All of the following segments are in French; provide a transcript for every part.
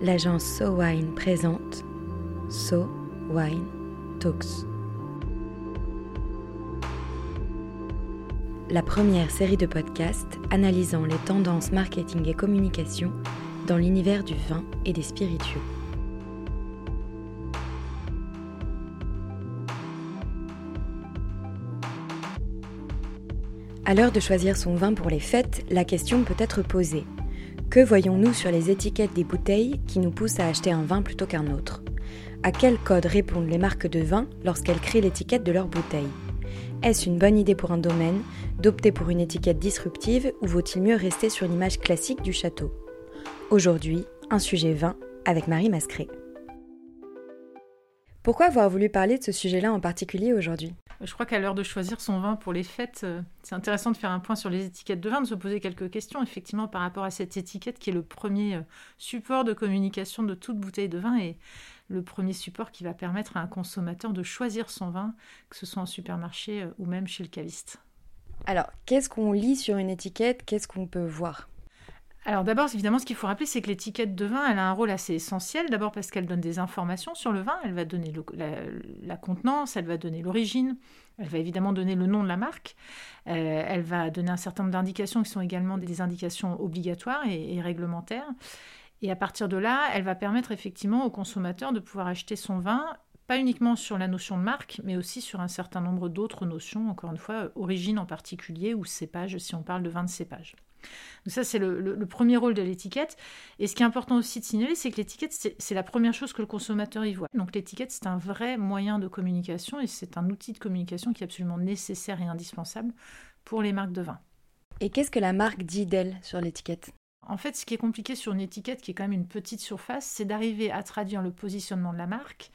l'agence So Wine présente So Wine Talks. La première série de podcasts analysant les tendances marketing et communication dans l'univers du vin et des spiritueux. À l'heure de choisir son vin pour les fêtes, la question peut être posée. Que voyons-nous sur les étiquettes des bouteilles qui nous poussent à acheter un vin plutôt qu'un autre? À quel code répondent les marques de vin lorsqu'elles créent l'étiquette de leur bouteille? Est-ce une bonne idée pour un domaine d'opter pour une étiquette disruptive ou vaut-il mieux rester sur l'image classique du château? Aujourd'hui, un sujet vin avec Marie Mascret. Pourquoi avoir voulu parler de ce sujet-là en particulier aujourd'hui? Je crois qu'à l'heure de choisir son vin pour les fêtes, euh, c'est intéressant de faire un point sur les étiquettes de vin, de se poser quelques questions effectivement par rapport à cette étiquette qui est le premier euh, support de communication de toute bouteille de vin et le premier support qui va permettre à un consommateur de choisir son vin, que ce soit en supermarché euh, ou même chez le caviste. Alors, qu'est-ce qu'on lit sur une étiquette? Qu'est-ce qu'on peut voir? Alors d'abord, évidemment, ce qu'il faut rappeler, c'est que l'étiquette de vin, elle a un rôle assez essentiel. D'abord parce qu'elle donne des informations sur le vin, elle va donner la, contenance, elle va donner l'origine, elle va évidemment donner le nom de la marque, euh, elle va donner un certain nombre d'indications qui sont également des indications obligatoires et, et, réglementaires. Et à partir de là, elle va permettre effectivement au consommateur de pouvoir acheter son vin pas uniquement sur la notion de marque, mais aussi sur un certain nombre d'autres notions, encore une fois, origine en particulier ou cépage, si on parle de vin de cépage. Donc ça, c'est le, premier rôle de l'étiquette. Et ce qui est important aussi de signaler, c'est que l'étiquette, c'est la première chose que le consommateur y voit. Donc l'étiquette, c'est un vrai moyen de communication et c'est un outil de communication qui est absolument nécessaire et indispensable pour les marques de vin. Et qu'est-ce que la marque dit d'elle sur l'étiquette? En fait, ce qui est compliqué sur une étiquette qui est quand même une petite surface, c'est d'arriver à traduire le positionnement de la marque,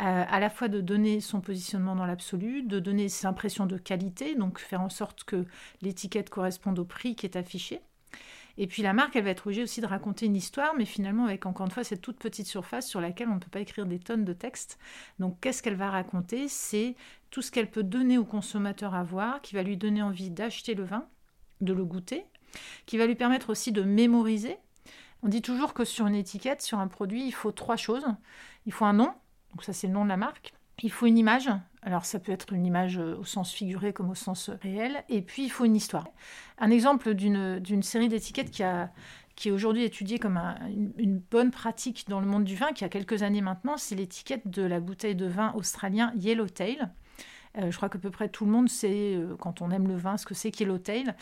euh, à la fois de donner son positionnement dans l'absolu, de donner ses impressions de qualité, donc faire en sorte que l'étiquette corresponde au prix qui est affiché. Et puis la marque, elle va être obligée aussi de raconter une histoire, mais finalement avec encore une fois cette toute petite surface sur laquelle on ne peut pas écrire des tonnes de texte. Donc qu'est-ce qu'elle va raconter? C'est tout ce qu'elle peut donner au consommateur à voir, qui va lui donner envie d'acheter le vin, de le goûter, qui va lui permettre aussi de mémoriser. On dit toujours que sur une étiquette, sur un produit, il faut trois choses. Il faut un nom, donc ça c'est le nom de la marque. Il faut une image, alors ça peut être une image euh, au sens figuré comme au sens réel, et puis il faut une histoire. Un exemple d'une série d'étiquettes qui, a, qui est aujourd'hui étudiée comme une, bonne pratique dans le monde du vin, qui a quelques années maintenant, c'est l'étiquette de la bouteille de vin australien Yellowtail. Euh, je crois qu'à peu près tout le monde sait, euh, quand on aime le vin, ce que c'est qu'Yellowtail.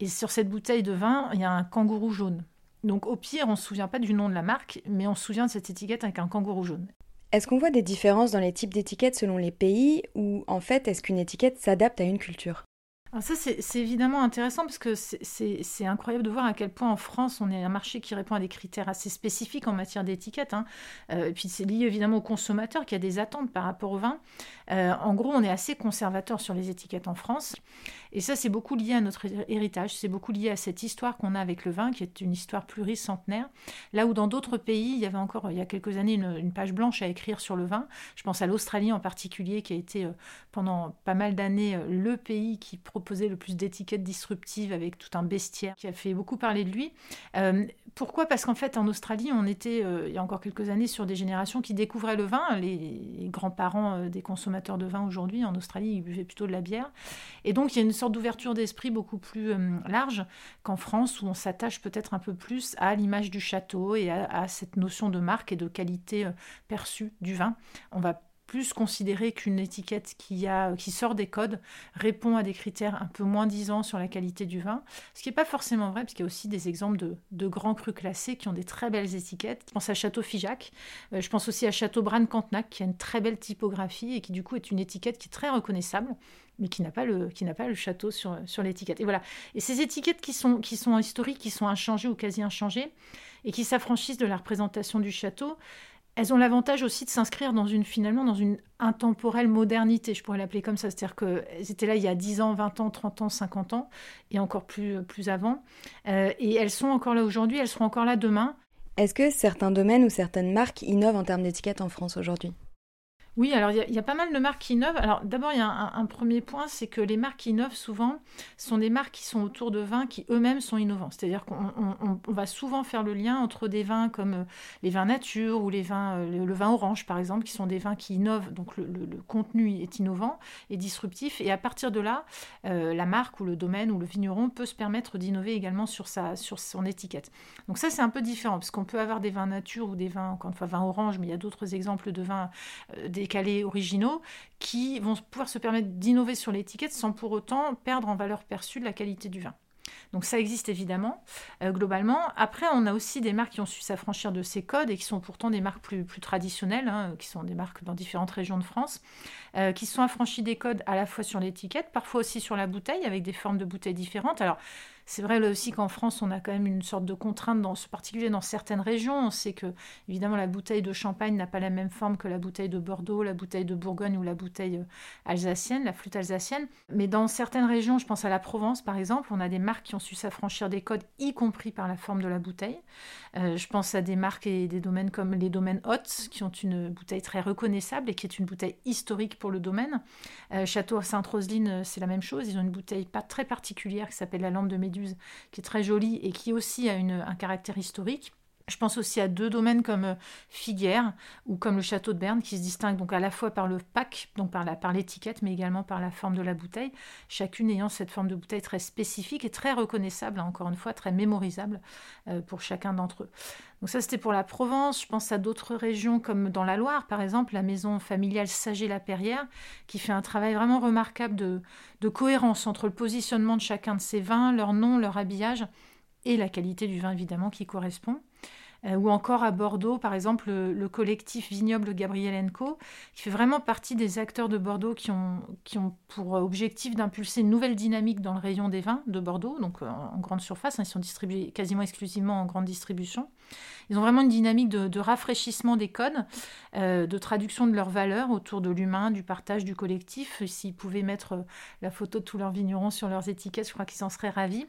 Et sur cette bouteille de vin, il y a un kangourou jaune. Donc au pire, on ne se souvient pas du nom de la marque, mais on se souvient de cette étiquette avec un kangourou jaune. Est-ce qu'on voit des différences dans les types d'étiquettes selon les pays ou en fait est-ce qu'une étiquette s'adapte à une culture? Alors ça, c'est évidemment intéressant parce que c'est incroyable de voir à quel point en France, on est un marché qui répond à des critères assez spécifiques en matière d'étiquette. Hein. Euh, et puis c'est lié évidemment au consommateur qui a des attentes par rapport au vin. Euh, en gros, on est assez conservateur sur les étiquettes en France. Et ça, c'est beaucoup lié à notre héritage, c'est beaucoup lié à cette histoire qu'on a avec le vin, qui est une histoire pluricentenaire. Là où dans d'autres pays, il y avait encore, il y a quelques années, une, page blanche à écrire sur le vin. Je pense à l'Australie en particulier, qui a été euh, pendant pas mal d'années le pays qui propose posé le plus d'étiquettes disruptives avec tout un bestiaire qui a fait beaucoup parler de lui. Euh, pourquoi? Parce qu'en fait, en Australie, on était, euh, il y a encore quelques années, sur des générations qui découvraient le vin. Les, grands-parents euh, des consommateurs de vin aujourd'hui, en Australie, ils buvaient plutôt de la bière. Et donc, il y a une sorte d'ouverture d'esprit beaucoup plus large qu'en France, où on s'attache peut-être un peu plus à l'image du château et à, à, cette notion de marque et de qualité perçue du vin. On va plus considérer qu'une étiquette qui, a, qui sort des codes répond à des critères un peu moins disants sur la qualité du vin, ce qui n'est pas forcément vrai, parce qu'il y a aussi des exemples de, grands crus classés qui ont des très belles étiquettes. Je pense à Château Figeac, euh, je pense aussi à Château Bran-Cantenac, qui a une très belle typographie et qui du coup est une étiquette qui est très reconnaissable, mais qui n'a pas le, qui n'a pas le château sur, sur l'étiquette. Et voilà. Et ces étiquettes qui sont, qui sont historiques, qui sont inchangées ou quasi inchangées, et qui s'affranchissent de la représentation du château, elles ont l'avantage aussi de s'inscrire dans une finalement dans une intemporelle modernité, je pourrais l'appeler comme ça, c'est-à-dire qu'elles étaient là il y a 10 ans, 20 ans, 30 ans, 50 ans et encore plus plus avant. Euh, et elles sont encore là aujourd'hui, elles seront encore là demain. Est-ce que certains domaines ou certaines marques innovent en termes d'étiquette en France aujourd'hui? Oui, alors il y, a pas mal de marques qui innovent. Alors d'abord, il y a un, premier point, c'est que les marques qui innovent souvent sont des marques qui sont autour de vins qui eux-mêmes sont innovants. C'est-à-dire qu'on va souvent faire le lien entre des vins comme euh, les vins nature ou les vins, euh, le, vin orange par exemple, qui sont des vins qui innovent. Donc le, contenu est innovant et disruptif. Et à partir de là, euh, la marque ou le domaine ou le vigneron peut se permettre d'innover également sur, sa, son étiquette. Donc ça, c'est un peu différent parce qu'on peut avoir des vins nature ou des vins, encore une fois, vins orange, mais il y a d'autres exemples de vins décalés originaux qui vont pouvoir se permettre d'innover sur l'étiquette sans pour autant perdre en valeur perçue de la qualité du vin. Donc ça existe évidemment, euh, globalement. Après, on a aussi des marques qui ont su s'affranchir de ces codes et qui sont pourtant des marques plus, traditionnelles, hein, qui sont des marques dans différentes régions de France, euh, qui sont affranchies des codes à la fois sur l'étiquette, parfois aussi sur la bouteille, avec des formes de bouteilles différentes. Alors, c'est vrai là aussi qu'en France, on a quand même une sorte de contrainte, dans ce particulier dans certaines régions. On sait que, évidemment, la bouteille de champagne n'a pas la même forme que la bouteille de Bordeaux, la bouteille de Bourgogne ou la bouteille euh, alsacienne, la flûte alsacienne. Mais dans certaines régions, je pense à la Provence par exemple, on a des marques qui ont su s'affranchir des codes, y compris par la forme de la bouteille. Euh, je pense à des marques et des domaines comme les domaines Hôtes, qui ont une bouteille très reconnaissable et qui est une bouteille historique pour le domaine. Euh, Château Sainte-Roseline, c'est la même chose. Ils ont une bouteille pas très particulière qui s'appelle la lampe de Qui est très jolie et qui aussi a un caractère historique. Je pense aussi à deux domaines comme euh, Figuère ou comme le château de Berne qui se distinguent donc à la fois par le pack, donc par, l'étiquette, mais également par la forme de la bouteille, chacune ayant cette forme de bouteille très spécifique et très reconnaissable, hein, encore une fois, très mémorisable euh, pour chacun d'entre eux. Donc ça c'était pour la Provence, je pense à d'autres régions comme dans la Loire par exemple, la maison familiale Saget-la-Perrière qui fait un travail vraiment remarquable de, de cohérence entre le positionnement de chacun de ces vins, leur nom, leur habillage et la qualité du vin évidemment qui correspond. Euh, ou encore à Bordeaux, par exemple, le, collectif Vignoble Gabriel Co, qui fait vraiment partie des acteurs de Bordeaux qui ont, qui ont pour objectif d'impulser une nouvelle dynamique dans le rayon des vins de Bordeaux, donc euh, en, grande surface, hein, ils sont distribués quasiment exclusivement en grande distribution. Ils ont vraiment une dynamique de, rafraîchissement des codes, euh, de traduction de leurs valeurs autour de l'humain, du partage, du collectif. S'ils pouvaient mettre la photo de tous leurs vignerons sur leurs étiquettes, je crois qu'ils en seraient ravis.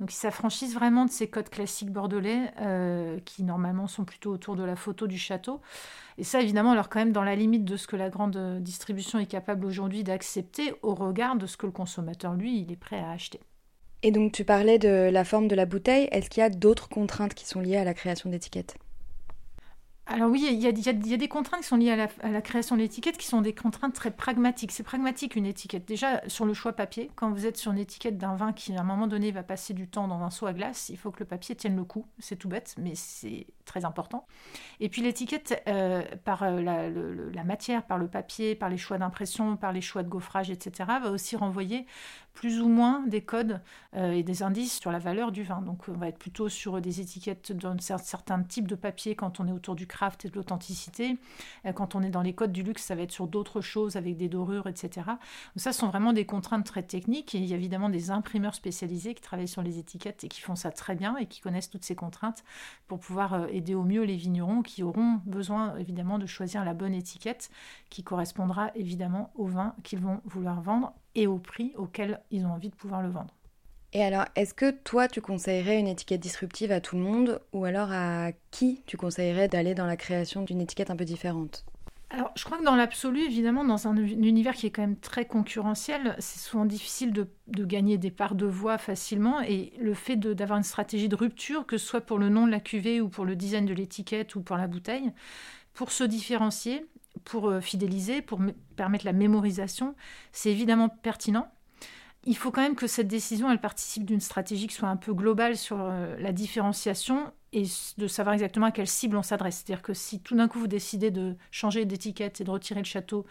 Donc ils s'affranchissent vraiment de ces codes classiques bordelais euh, qui normalement sont plutôt autour de la photo du château. Et ça évidemment alors quand même dans la limite de ce que la grande distribution est capable aujourd'hui d'accepter au regard de ce que le consommateur lui il est prêt à acheter. Et donc tu parlais de la forme de la bouteille, est-ce qu'il y a d'autres contraintes qui sont liées à la création d'étiquettes? Alors oui, il y, a, des contraintes qui sont liées à la, création de l'étiquette qui sont des contraintes très pragmatiques. C'est pragmatique une étiquette. Déjà sur le choix papier, quand vous êtes sur une étiquette d'un vin qui à un moment donné va passer du temps dans un seau à glace, il faut que le papier tienne le coup. C'est tout bête, mais c'est très important. Et puis l'étiquette, euh, par euh, la, matière, par le papier, par les choix d'impression, par les choix de gaufrage, etc., va aussi renvoyer plus ou moins des codes euh, et des indices sur la valeur du vin. Donc on va être plutôt sur des étiquettes d'un certain type de papier quand on est autour du craft et de l'authenticité. Euh, quand on est dans les codes du luxe, ça va être sur d'autres choses avec des dorures, etc. Donc ça sont vraiment des contraintes très techniques et il y a évidemment des imprimeurs spécialisés qui travaillent sur les étiquettes et qui font ça très bien et qui connaissent toutes ces contraintes pour pouvoir euh, aider au mieux les vignerons qui auront besoin évidemment de choisir la bonne étiquette qui correspondra évidemment au vin qu'ils vont vouloir vendre et au prix auquel ils ont envie de pouvoir le vendre. Et alors, est-ce que toi, tu conseillerais une étiquette disruptive à tout le monde ou alors à qui tu conseillerais d'aller dans la création d'une étiquette un peu différente? Alors, je crois que dans l'absolu, évidemment, dans un, univers qui est quand même très concurrentiel, c'est souvent difficile de, gagner des parts de voix facilement. Et le fait d'avoir une stratégie de rupture, que ce soit pour le nom de la cuvée ou pour le design de l'étiquette ou pour la bouteille, pour se différencier, pour euh, fidéliser, pour permettre la mémorisation, c'est évidemment pertinent. Il faut quand même que cette décision, elle participe d'une stratégie qui soit un peu globale sur euh, la différenciation et de savoir exactement à quelle cible on s'adresse. C'est-à-dire que si tout d'un coup vous décidez de changer d'étiquette et de retirer le château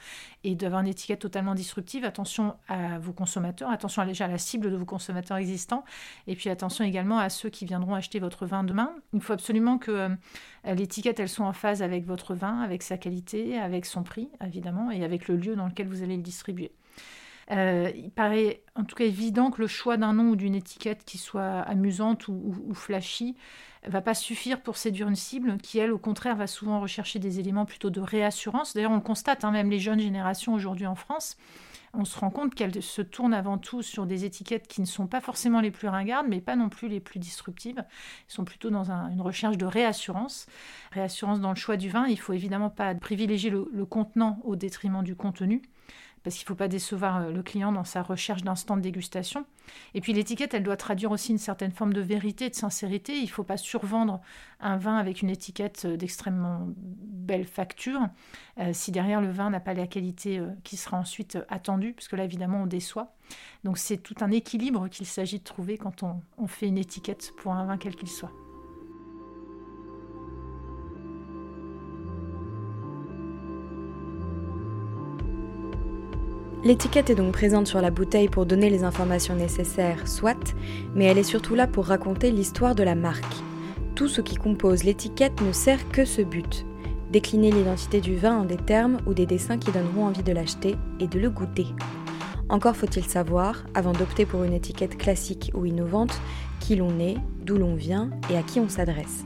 et d'avoir une étiquette totalement disruptive, attention à vos consommateurs, attention déjà à la cible de vos consommateurs existants et puis attention également à ceux qui viendront acheter votre vin demain. Il faut absolument que euh, l'étiquette elle soit en phase avec votre vin, avec sa qualité, avec son prix évidemment et avec le lieu dans lequel vous allez le distribuer. Euh, il paraît en tout cas évident que le choix d'un nom ou d'une étiquette qui soit amusante ou, ou, flashy va pas suffire pour séduire une cible qui, elle, au contraire, va souvent rechercher des éléments plutôt de réassurance. D'ailleurs, on le constate, hein, même les jeunes générations aujourd'hui en France, on se rend compte qu'elles se tournent avant tout sur des étiquettes qui ne sont pas forcément les plus ringardes, mais pas non plus les plus disruptives. Elles sont plutôt dans une recherche de réassurance. Réassurance dans le choix du vin. Il faut évidemment pas privilégier le contenant au détriment du contenu parce qu'il ne faut pas décevoir euh, le client dans sa recherche d'instant de dégustation. Et puis l'étiquette, elle doit traduire aussi une certaine forme de vérité, de sincérité. Il ne faut pas survendre un vin avec une étiquette euh, d'extrêmement belle facture euh, si derrière le vin n'a pas la qualité qui sera ensuite attendue, parce que là évidemment on déçoit. Donc c'est tout un équilibre qu'il s'agit de trouver quand on fait une étiquette pour un vin quel qu'il soit. L'étiquette est donc présente sur la bouteille pour donner les informations nécessaires, soit, mais elle est surtout là pour raconter l'histoire de la marque. Tout ce qui compose l'étiquette ne sert que ce but, décliner l'identité du vin en des termes ou des dessins qui donneront envie de l'acheter et de le goûter. Encore faut-il savoir, avant d'opter pour une étiquette classique ou innovante, qui l'on est, d'où l'on vient et à qui on s'adresse.